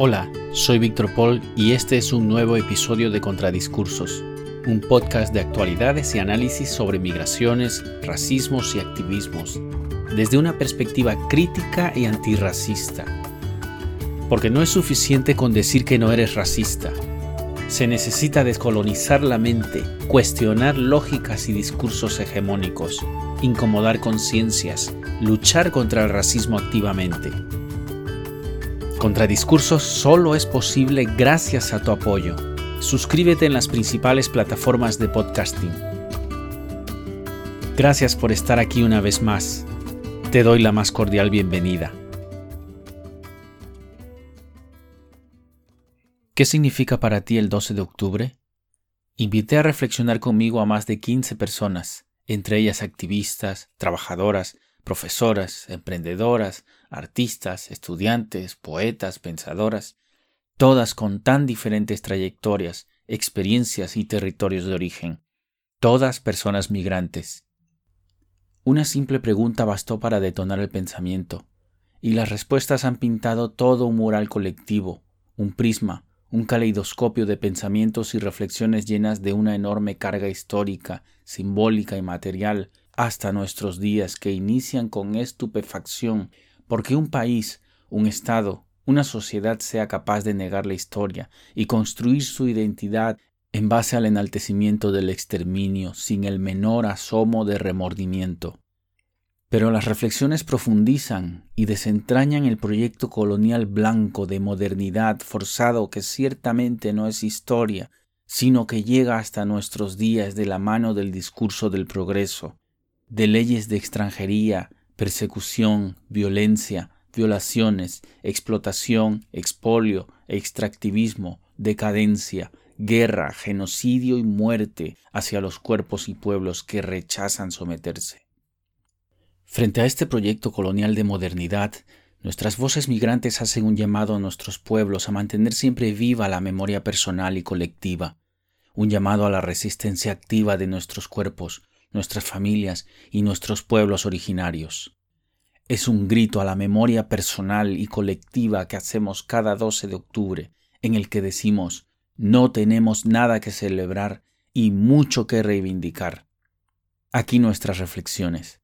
Hola, soy Víctor Paul y este es un nuevo episodio de Contradiscursos, un podcast de actualidades y análisis sobre migraciones, racismos y activismos, desde una perspectiva crítica y antirracista. Porque no es suficiente con decir que no eres racista. Se necesita descolonizar la mente, cuestionar lógicas y discursos hegemónicos, incomodar conciencias, luchar contra el racismo activamente. Contradiscursos solo es posible gracias a tu apoyo. Suscríbete en las principales plataformas de podcasting. Gracias por estar aquí una vez más. Te doy la más cordial bienvenida. ¿Qué significa para ti el 12 de octubre? Invité a reflexionar conmigo a más de 15 personas, entre ellas activistas, trabajadoras, profesoras, emprendedoras, artistas, estudiantes, poetas, pensadoras, todas con tan diferentes trayectorias, experiencias y territorios de origen, todas personas migrantes. Una simple pregunta bastó para detonar el pensamiento, y las respuestas han pintado todo un mural colectivo, un prisma, un caleidoscopio de pensamientos y reflexiones llenas de una enorme carga histórica, simbólica y material hasta nuestros días que inician con estupefacción porque un país, un Estado, una sociedad sea capaz de negar la historia y construir su identidad en base al enaltecimiento del exterminio sin el menor asomo de remordimiento. Pero las reflexiones profundizan y desentrañan el proyecto colonial blanco de modernidad forzado que ciertamente no es historia, sino que llega hasta nuestros días de la mano del discurso del progreso, de leyes de extranjería, persecución, violencia, violaciones, explotación, expolio, extractivismo, decadencia, guerra, genocidio y muerte hacia los cuerpos y pueblos que rechazan someterse. Frente a este proyecto colonial de modernidad, nuestras voces migrantes hacen un llamado a nuestros pueblos a mantener siempre viva la memoria personal y colectiva, un llamado a la resistencia activa de nuestros cuerpos, nuestras familias y nuestros pueblos originarios. Es un grito a la memoria personal y colectiva que hacemos cada 12 de octubre, en el que decimos, no tenemos nada que celebrar y mucho que reivindicar. Aquí nuestras reflexiones.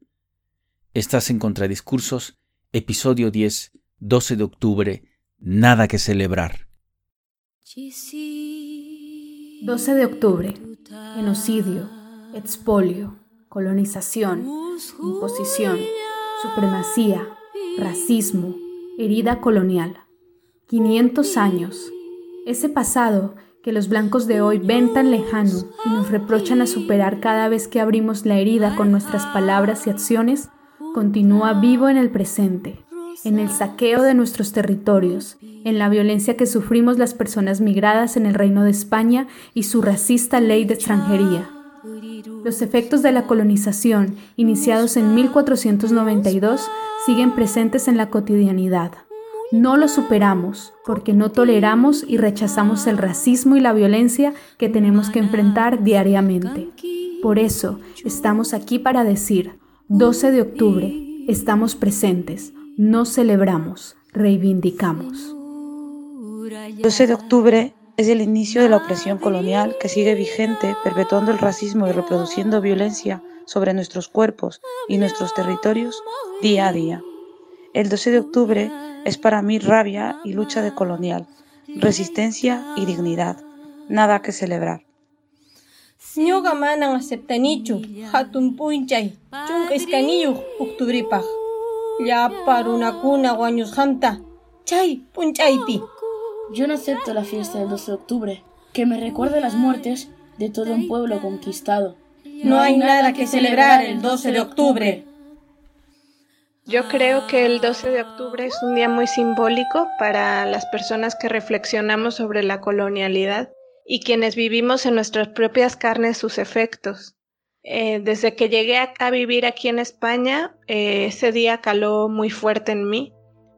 Estás en Contradiscursos, episodio 10, 12 de octubre, nada que celebrar. 12 de octubre, genocidio, expolio, colonización, imposición, supremacía, racismo, herida colonial. 500 años. Ese pasado que los blancos de hoy ven tan lejano y nos reprochan a superar cada vez que abrimos la herida con nuestras palabras y acciones, continúa vivo en el presente, en el saqueo de nuestros territorios, en la violencia que sufrimos las personas migradas en el Reino de España y su racista ley de extranjería. Los efectos de la colonización, iniciados en 1492, siguen presentes en la cotidianidad. No lo superamos porque no toleramos y rechazamos el racismo y la violencia que tenemos que enfrentar diariamente. Por eso estamos aquí para decir, 12 de octubre, estamos presentes, no celebramos, reivindicamos. 12 de octubre es el inicio de la opresión colonial que sigue vigente, perpetuando el racismo y reproduciendo violencia sobre nuestros cuerpos y nuestros territorios día a día. El 12 de octubre es para mí rabia y lucha de colonial, resistencia y dignidad, nada que celebrar. Hatun p'unchay chay p'unchaypi yo no acepto la fiesta del 12 de octubre, que me recuerde las muertes de todo un pueblo conquistado. No hay nada que celebrar el 12 de octubre. Yo creo que el 12 de octubre es un día muy simbólico para las personas que reflexionamos sobre la colonialidad y quienes vivimos en nuestras propias carnes sus efectos. Eh, desde que llegué a, vivir aquí en España, eh, ese día caló muy fuerte en mí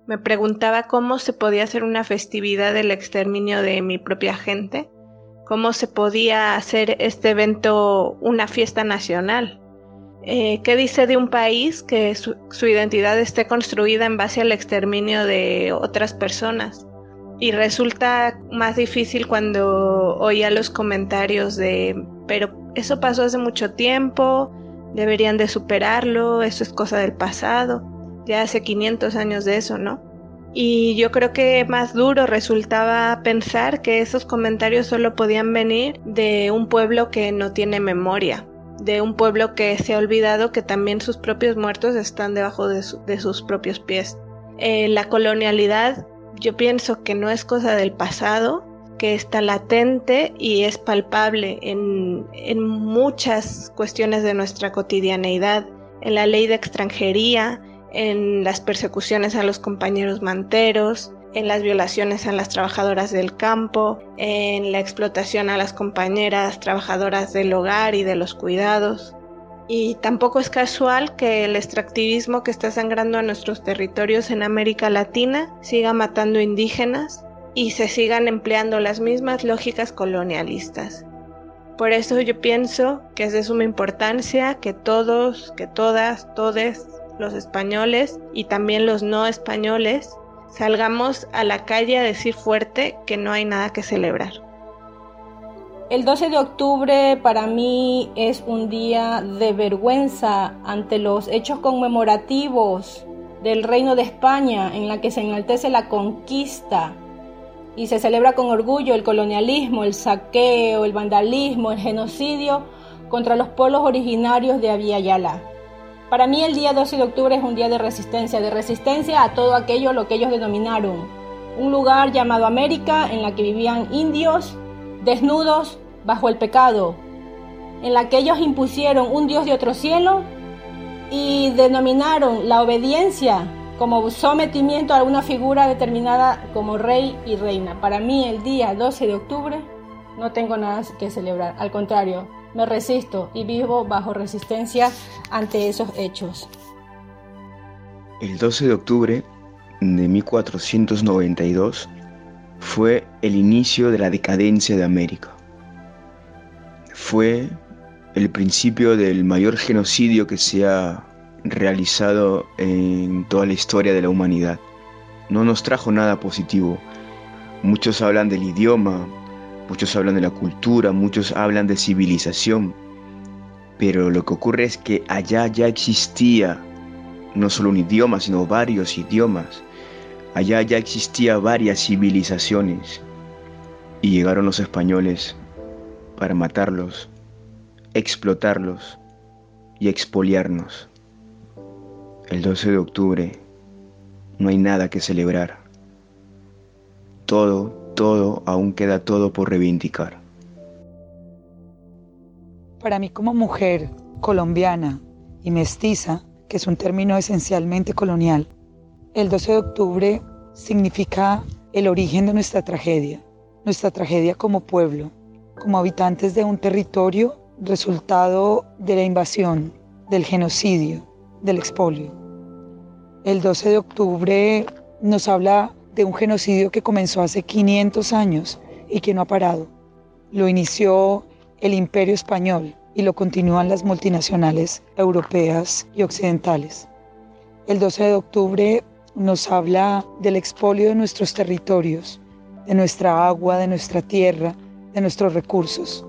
me preguntaba cómo se podía hacer una festividad del exterminio de mi propia gente, cómo se podía hacer este evento una fiesta nacional. Eh, ¿Qué dice de un país que su, identidad esté construida en base al exterminio de otras personas? Y resulta más difícil cuando oía los comentarios de, pero eso pasó hace mucho tiempo, deberían de superarlo, eso es cosa del pasado, ya hace 500 años de eso, ¿no? Y yo creo que más duro resultaba pensar que esos comentarios solo podían venir de un pueblo que no tiene memoria, de un pueblo que se ha olvidado que también sus propios muertos están debajo de, sus propios pies. Eh, la colonialidad yo pienso que no es cosa del pasado, que está latente y es palpable en, en muchas cuestiones de nuestra cotidianeidad, en la ley de extranjería, en las persecuciones a los compañeros manteros, en las violaciones a las trabajadoras del campo, en la explotación a las compañeras trabajadoras del hogar y de los cuidados. Y tampoco es casual que el extractivismo que está sangrando a nuestros territorios en América Latina siga matando indígenas y se sigan empleando las mismas lógicas colonialistas. Por eso yo pienso que es de suma importancia que todos, que todas, todes, los españoles y también los no españoles, salgamos a la calle a decir fuerte que no hay nada que celebrar. El 12 de octubre para mí es un día de vergüenza ante los hechos conmemorativos del Reino de España en la que se enaltece la conquista y se celebra con orgullo el colonialismo, el saqueo, el vandalismo, el genocidio contra los pueblos originarios de Aviala. Para mí el día 12 de octubre es un día de resistencia, de resistencia a todo aquello lo que ellos denominaron un lugar llamado América en la que vivían indios desnudos bajo el pecado, en la que ellos impusieron un Dios de otro cielo y denominaron la obediencia como sometimiento a una figura determinada como rey y reina. Para mí el día 12 de octubre no tengo nada que celebrar, al contrario, me resisto y vivo bajo resistencia ante esos hechos. El 12 de octubre de 1492 fue el inicio de la decadencia de América. Fue el principio del mayor genocidio que se ha realizado en toda la historia de la humanidad. No nos trajo nada positivo. Muchos hablan del idioma, Muchos hablan de la cultura, muchos hablan de civilización, pero lo que ocurre es que allá ya existía no solo un idioma, sino varios idiomas. Allá ya existía varias civilizaciones y llegaron los españoles para matarlos, explotarlos y expoliarnos. El 12 de octubre no hay nada que celebrar. Todo todo, aún queda todo por reivindicar. Para mí como mujer colombiana y mestiza, que es un término esencialmente colonial, el 12 de octubre significa el origen de nuestra tragedia, nuestra tragedia como pueblo, como habitantes de un territorio resultado de la invasión, del genocidio, del expolio. El 12 de octubre nos habla de un genocidio que comenzó hace 500 años y que no ha parado. Lo inició el imperio español y lo continúan las multinacionales europeas y occidentales. El 12 de octubre nos habla del expolio de nuestros territorios, de nuestra agua, de nuestra tierra, de nuestros recursos.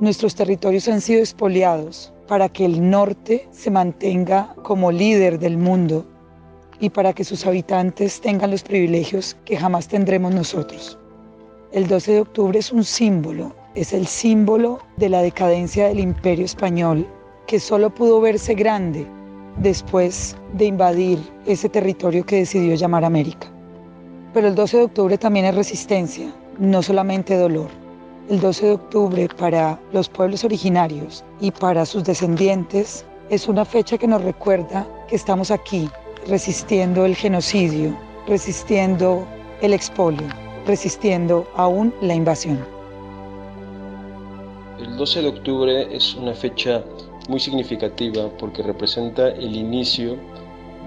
Nuestros territorios han sido expoliados para que el norte se mantenga como líder del mundo y para que sus habitantes tengan los privilegios que jamás tendremos nosotros. El 12 de octubre es un símbolo, es el símbolo de la decadencia del imperio español que solo pudo verse grande después de invadir ese territorio que decidió llamar América. Pero el 12 de octubre también es resistencia, no solamente dolor. El 12 de octubre para los pueblos originarios y para sus descendientes es una fecha que nos recuerda que estamos aquí resistiendo el genocidio, resistiendo el expolio, resistiendo aún la invasión. El 12 de octubre es una fecha muy significativa porque representa el inicio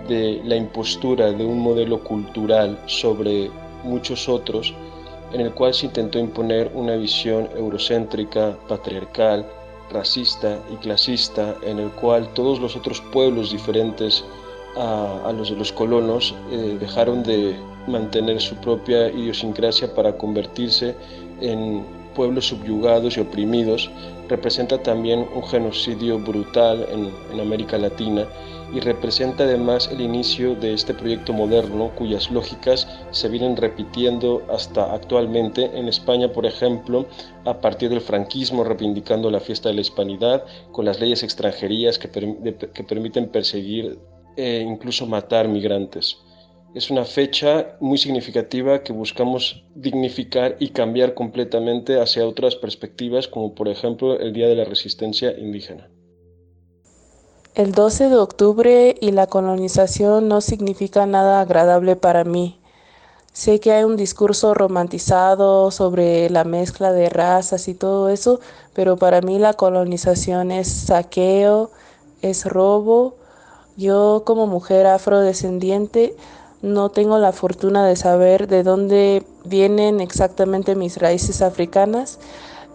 de la impostura de un modelo cultural sobre muchos otros en el cual se intentó imponer una visión eurocéntrica, patriarcal, racista y clasista en el cual todos los otros pueblos diferentes a, los de los colonos eh, dejaron de mantener su propia idiosincrasia para convertirse en pueblos subyugados y oprimidos, representa también un genocidio brutal en, en América Latina y representa además el inicio de este proyecto moderno cuyas lógicas se vienen repitiendo hasta actualmente. En España, por ejemplo, a partir del franquismo reivindicando la fiesta de la hispanidad con las leyes extranjerías que, que permiten perseguir e incluso matar migrantes. Es una fecha muy significativa que buscamos dignificar y cambiar completamente hacia otras perspectivas, como por ejemplo el Día de la Resistencia Indígena. El 12 de octubre y la colonización no significa nada agradable para mí. Sé que hay un discurso romantizado sobre la mezcla de razas y todo eso, pero para mí la colonización es saqueo, es robo. Yo como mujer afrodescendiente no tengo la fortuna de saber de dónde vienen exactamente mis raíces africanas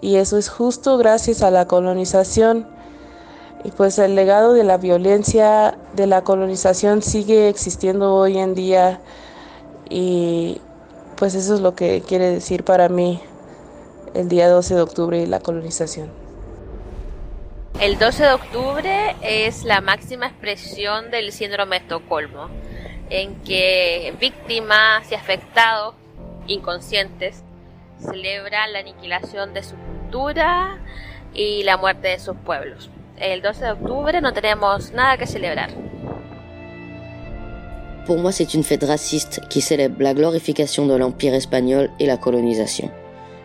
y eso es justo gracias a la colonización. Y pues el legado de la violencia de la colonización sigue existiendo hoy en día y pues eso es lo que quiere decir para mí el día 12 de octubre y la colonización. El 12 de octubre es la máxima expresión del síndrome de Estocolmo, en que víctimas y afectados inconscientes celebran la aniquilación de su cultura y la muerte de sus pueblos el 12 de octubre no tenemos nada que celebrar. Pour moi, c'est une fête raciste qui célèbre la glorification de l'Empire espagnol et la colonisation.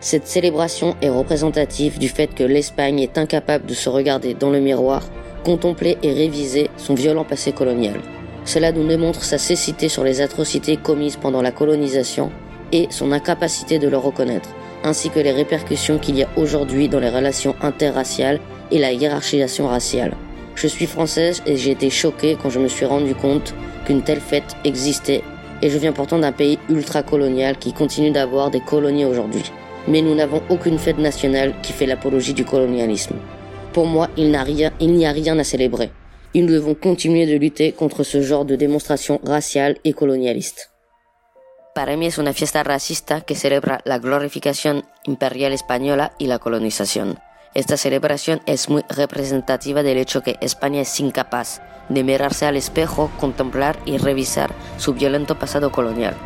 Cette célébration est représentative du fait que l'Espagne est incapable de se regarder dans le miroir, contempler et réviser son violent passé colonial. Cela nous démontre sa cécité sur les atrocités commises pendant la colonisation et son incapacité de le reconnaître, ainsi que les répercussions qu'il y a aujourd'hui dans les relations interraciales et la hiérarchisation raciale. Je suis française et j'ai été choquée quand je me suis rendu compte qu'une telle fête existait et je viens pourtant d'un pays ultra-colonial qui continue d'avoir des colonies aujourd'hui. Mais nous n'avons aucune fête nationale qui fait l'apologie du colonialisme. Pour moi, il n'y a rien, à célébrer. Et nous devons continuer de lutter contre ce genre de démonstration raciale et colonialiste. Para mí es una fiesta racista que celebra la glorificación imperial española y la colonización. Esta celebración es muy representativa del hecho que España es incapaz de mirarse al espejo, contemplar y revisar su violento pasado colonial.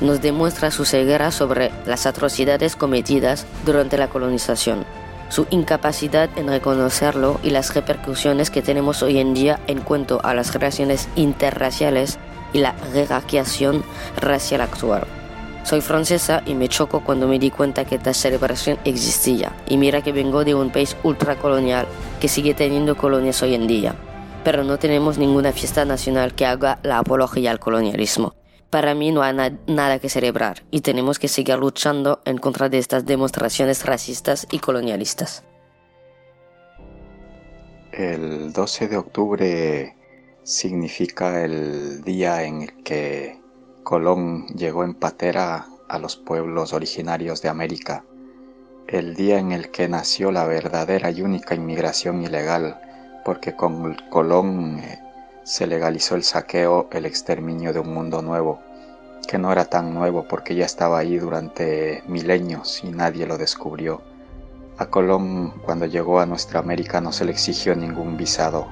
Nos demuestra su ceguera sobre las atrocidades cometidas durante la colonización, su incapacidad en reconocerlo y las repercusiones que tenemos hoy en día en cuanto a las relaciones interraciales y la jerarquización racial actual. Soy francesa y me choco cuando me di cuenta que esta celebración existía. Y mira que vengo de un país ultracolonial que sigue teniendo colonias hoy en día. Pero no tenemos ninguna fiesta nacional que haga la apología al colonialismo. Para mí no hay nada que celebrar y tenemos que seguir luchando en contra de estas demostraciones racistas y colonialistas. El 12 de octubre significa el día en el que Colón llegó en patera a los pueblos originarios de América, el día en el que nació la verdadera y única inmigración ilegal, porque con Colón eh, se legalizó el saqueo, el exterminio de un mundo nuevo, que no era tan nuevo porque ya estaba ahí durante milenios y nadie lo descubrió. A Colón cuando llegó a nuestra América no se le exigió ningún visado.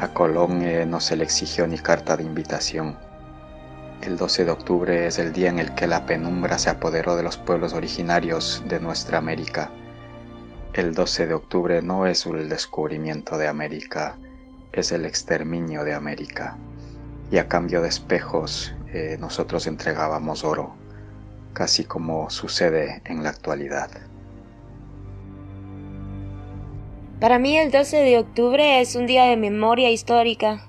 A Colón eh, no se le exigió ni carta de invitación. El 12 de octubre es el día en el que la penumbra se apoderó de los pueblos originarios de nuestra América. El 12 de octubre no es el descubrimiento de América, es el exterminio de América. Y a cambio de espejos eh, nosotros entregábamos oro, casi como sucede en la actualidad. Para mí el 12 de octubre es un día de memoria histórica,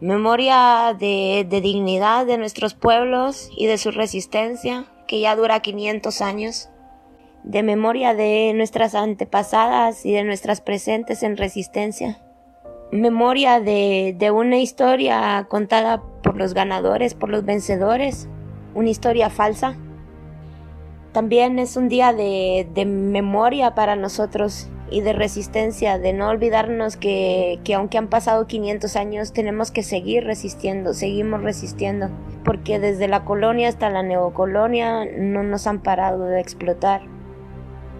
memoria de, dignidad de nuestros pueblos y de su resistencia, que ya dura 500 años, de memoria de nuestras antepasadas y de nuestras presentes en resistencia, memoria de, de una historia contada por los ganadores, por los vencedores, una historia falsa. También es un día de, de memoria para nosotros y de resistencia, de no olvidarnos que, que, aunque han pasado 500 años tenemos que seguir resistiendo, seguimos resistiendo, porque desde la colonia hasta la neocolonia no nos han parado de explotar.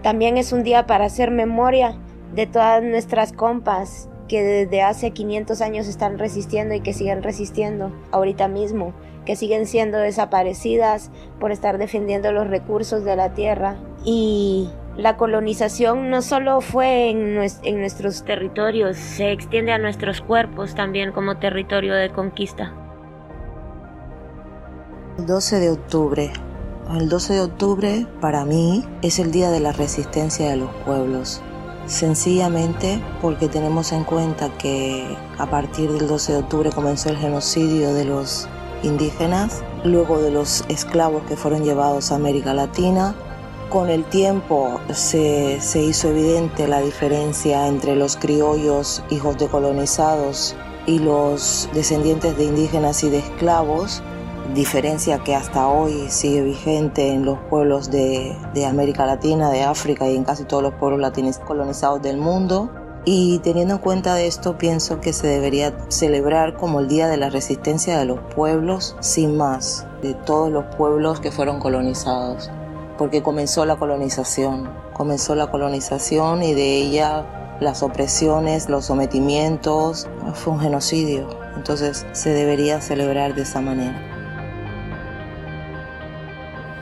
También es un día para hacer memoria de todas nuestras compas que desde hace 500 años están resistiendo y que siguen resistiendo ahorita mismo, que siguen siendo desaparecidas por estar defendiendo los recursos de la tierra. Y la colonización no solo fue en, nuestros territorios, se extiende a nuestros cuerpos también como territorio de conquista. 12 de octubre, el 12 de octubre para mí es el día de la resistencia de los pueblos. Sencillamente porque tenemos en cuenta que a partir del 12 de octubre comenzó el genocidio de los indígenas, luego de los esclavos que fueron llevados a América Latina. Con el tiempo se, se hizo evidente la diferencia entre los criollos, hijos de colonizados, y los descendientes de indígenas y de esclavos diferencia que hasta hoy sigue vigente en los pueblos de, América Latina, de África y en casi todos los pueblos latinos colonizados del mundo. Y teniendo en cuenta de esto, pienso que se debería celebrar como el Día de la Resistencia de los Pueblos, sin más, de todos los pueblos que fueron colonizados, porque comenzó la colonización, comenzó la colonización y de ella las opresiones, los sometimientos, fue un genocidio. Entonces se debería celebrar de esa manera.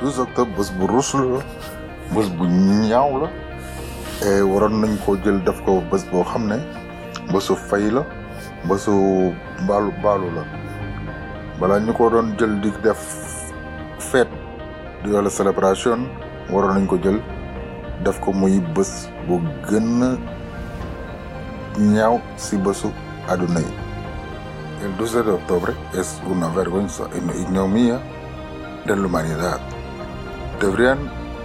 12 octobre bés bu rus la bu ñaaw la et waroon nañ ko jël def ko bés boo xam ne fay la bésu baalu baalu la balaa ñu ko doon jël di def fête di wala célébration waroon nañ ko jël def ko muy bés bu gën ñaaw si bésu àdduna yi el 12 de octubre es una vergüenza una ignominia de la humanidad deberían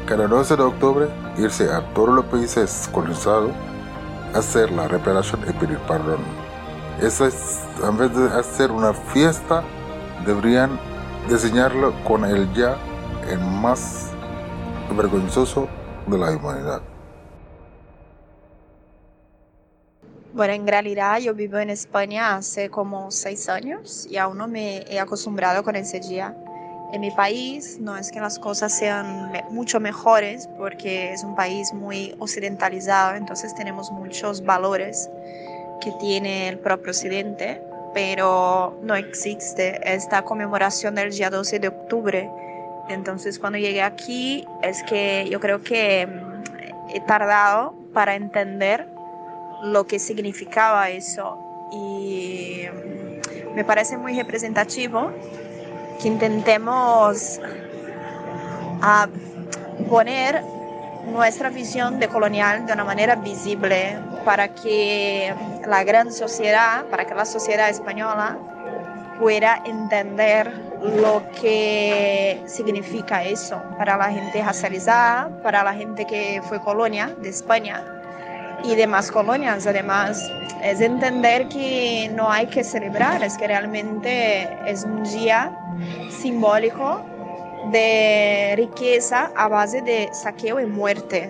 cada 12 de octubre irse a todos los países colonizados, hacer la reparación y pedir perdón. Es, en vez de hacer una fiesta, deberían diseñarlo con el ya el más vergonzoso de la humanidad. Bueno, en realidad yo vivo en España hace como seis años y aún no me he acostumbrado con ese día en mi país no es que las cosas sean mucho mejores porque es un país muy occidentalizado, entonces tenemos muchos valores que tiene el propio occidente, pero no existe esta conmemoración del día 12 de octubre. Entonces cuando llegué aquí es que yo creo que mm, he tardado para entender lo que significaba eso y mm, me parece muy representativo que intentemos a poner nuestra visión de colonial de una manera visible para que la gran sociedad, para que la sociedad española pueda entender lo que significa eso para la gente racializada, para la gente que fue colonia de España y demás colonias. Además, es entender que no hay que celebrar, es que realmente es un día simbólico de riqueza a base de saqueo y muerte.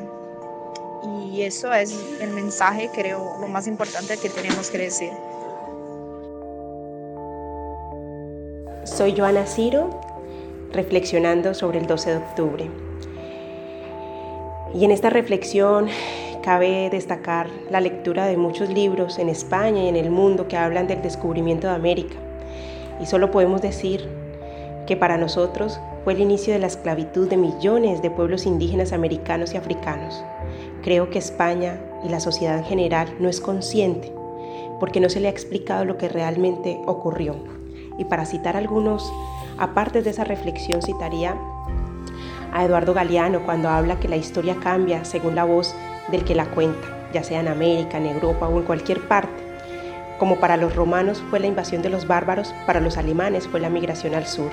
Y eso es el mensaje, creo, lo más importante que tenemos que decir. Soy Joana Ciro, reflexionando sobre el 12 de octubre. Y en esta reflexión cabe destacar la lectura de muchos libros en España y en el mundo que hablan del descubrimiento de América. Y solo podemos decir que para nosotros fue el inicio de la esclavitud de millones de pueblos indígenas americanos y africanos. Creo que España y la sociedad en general no es consciente porque no se le ha explicado lo que realmente ocurrió. Y para citar algunos, aparte de esa reflexión, citaría a Eduardo Galeano cuando habla que la historia cambia según la voz del que la cuenta, ya sea en América, en Europa o en cualquier parte. Como para los romanos fue la invasión de los bárbaros, para los alemanes fue la migración al sur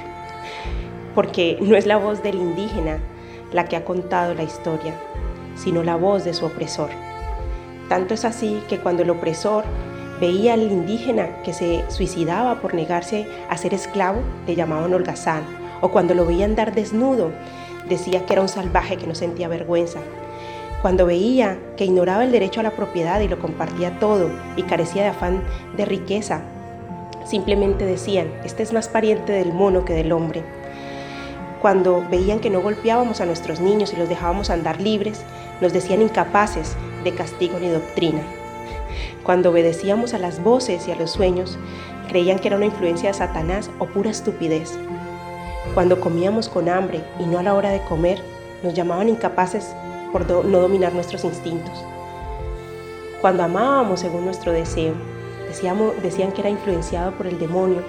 porque no es la voz del indígena la que ha contado la historia, sino la voz de su opresor. Tanto es así que cuando el opresor veía al indígena que se suicidaba por negarse a ser esclavo, le llamaban holgazán, o cuando lo veía andar desnudo, decía que era un salvaje que no sentía vergüenza. Cuando veía que ignoraba el derecho a la propiedad y lo compartía todo y carecía de afán de riqueza, simplemente decían, este es más pariente del mono que del hombre. Cuando veían que no golpeábamos a nuestros niños y los dejábamos andar libres, nos decían incapaces de castigo ni doctrina. Cuando obedecíamos a las voces y a los sueños, creían que era una influencia de Satanás o pura estupidez. Cuando comíamos con hambre y no a la hora de comer, nos llamaban incapaces por no dominar nuestros instintos. Cuando amábamos según nuestro deseo, decían que era influenciado por el demonio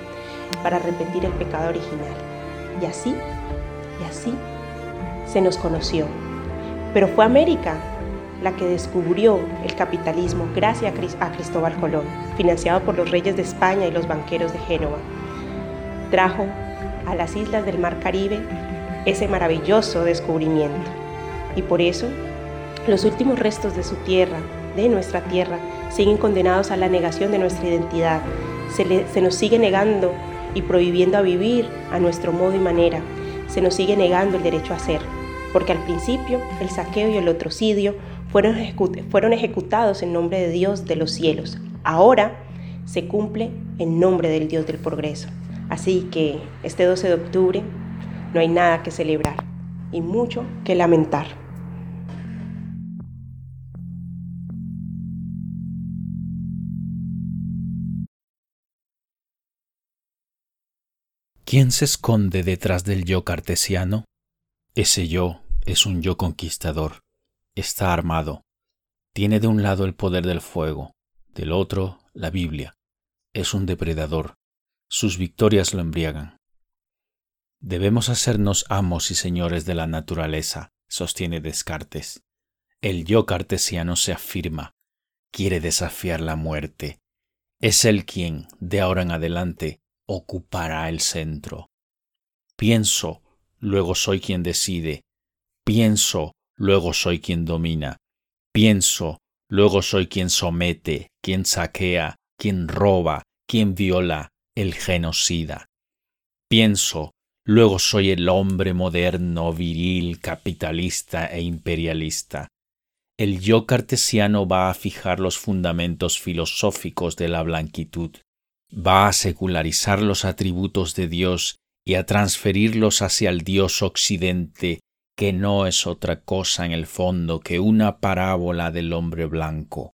para repetir el pecado original. Y así y así se nos conoció. Pero fue América la que descubrió el capitalismo gracias a Cristóbal Colón, financiado por los reyes de España y los banqueros de Génova. Trajo a las islas del Mar Caribe ese maravilloso descubrimiento. Y por eso, los últimos restos de su tierra, de nuestra tierra, siguen condenados a la negación de nuestra identidad. Se, nos sigue negando y prohibiendo a vivir a nuestro modo y manera, se nos sigue negando el derecho a ser, porque al principio el saqueo y el otrocidio fueron, fueron ejecutados en nombre de Dios de los cielos. Ahora se cumple en nombre del Dios del progreso. Así que este 12 de octubre no hay nada que celebrar y mucho que lamentar. ¿Quién se esconde detrás del yo cartesiano? Ese yo es un yo conquistador. Está armado. Tiene de un lado el poder del fuego, del otro la Biblia. Es un depredador. Sus victorias lo embriagan. Debemos hacernos amos y señores de la naturaleza, sostiene Descartes. El yo cartesiano se afirma, quiere desafiar la muerte. Es él quien, de ahora en adelante, ocupará el centro. Pienso, luego soy quien decide. Pienso, luego soy quien domina. Pienso, luego soy quien somete, quien saquea, quien roba, quien viola, el genocida. Pienso, luego soy el hombre moderno, viril, capitalista e imperialista. El yo cartesiano va a fijar los fundamentos filosóficos de la blanquitud va a secularizar los atributos de Dios y a transferirlos hacia el Dios occidente, que no es otra cosa en el fondo que una parábola del hombre blanco.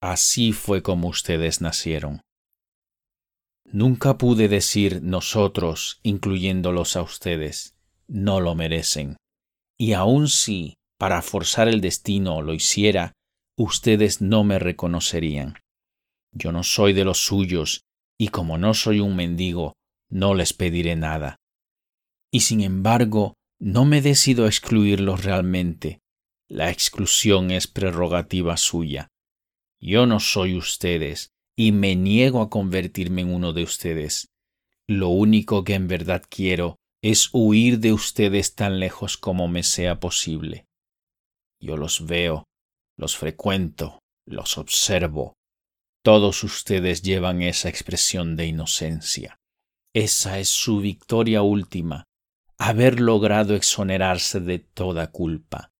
Así fue como ustedes nacieron. Nunca pude decir nosotros, incluyéndolos a ustedes, no lo merecen. Y aun si, para forzar el destino, lo hiciera, ustedes no me reconocerían. Yo no soy de los suyos, y como no soy un mendigo, no les pediré nada. Y sin embargo, no me decido a excluirlos realmente. La exclusión es prerrogativa suya. Yo no soy ustedes, y me niego a convertirme en uno de ustedes. Lo único que en verdad quiero es huir de ustedes tan lejos como me sea posible. Yo los veo, los frecuento, los observo, todos ustedes llevan esa expresión de inocencia. Esa es su victoria última, haber logrado exonerarse de toda culpa.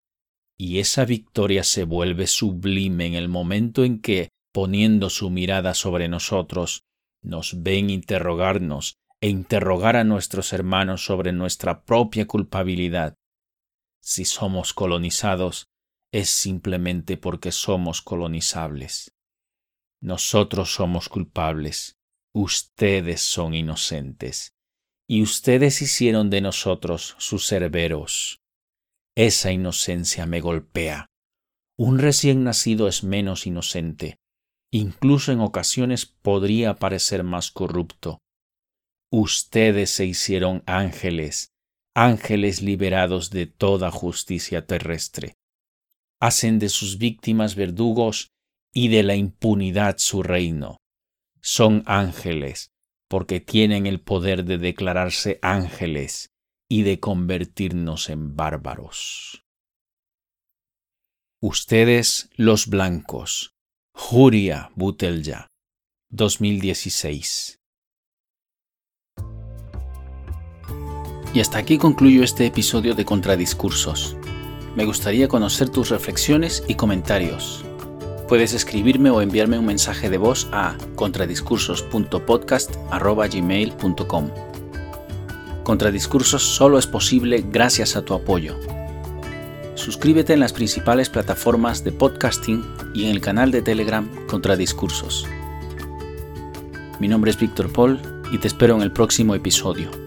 Y esa victoria se vuelve sublime en el momento en que, poniendo su mirada sobre nosotros, nos ven interrogarnos e interrogar a nuestros hermanos sobre nuestra propia culpabilidad. Si somos colonizados, es simplemente porque somos colonizables. Nosotros somos culpables, ustedes son inocentes, y ustedes hicieron de nosotros sus cerberos. Esa inocencia me golpea. Un recién nacido es menos inocente, incluso en ocasiones podría parecer más corrupto. Ustedes se hicieron ángeles, ángeles liberados de toda justicia terrestre. Hacen de sus víctimas verdugos y de la impunidad su reino. Son ángeles, porque tienen el poder de declararse ángeles y de convertirnos en bárbaros. Ustedes los blancos. Juria Butelja, 2016. Y hasta aquí concluyo este episodio de Contradiscursos. Me gustaría conocer tus reflexiones y comentarios. Puedes escribirme o enviarme un mensaje de voz a contradiscursos.podcast.gmail.com Contradiscursos solo es posible gracias a tu apoyo. Suscríbete en las principales plataformas de podcasting y en el canal de Telegram Contradiscursos. Mi nombre es Víctor Paul y te espero en el próximo episodio.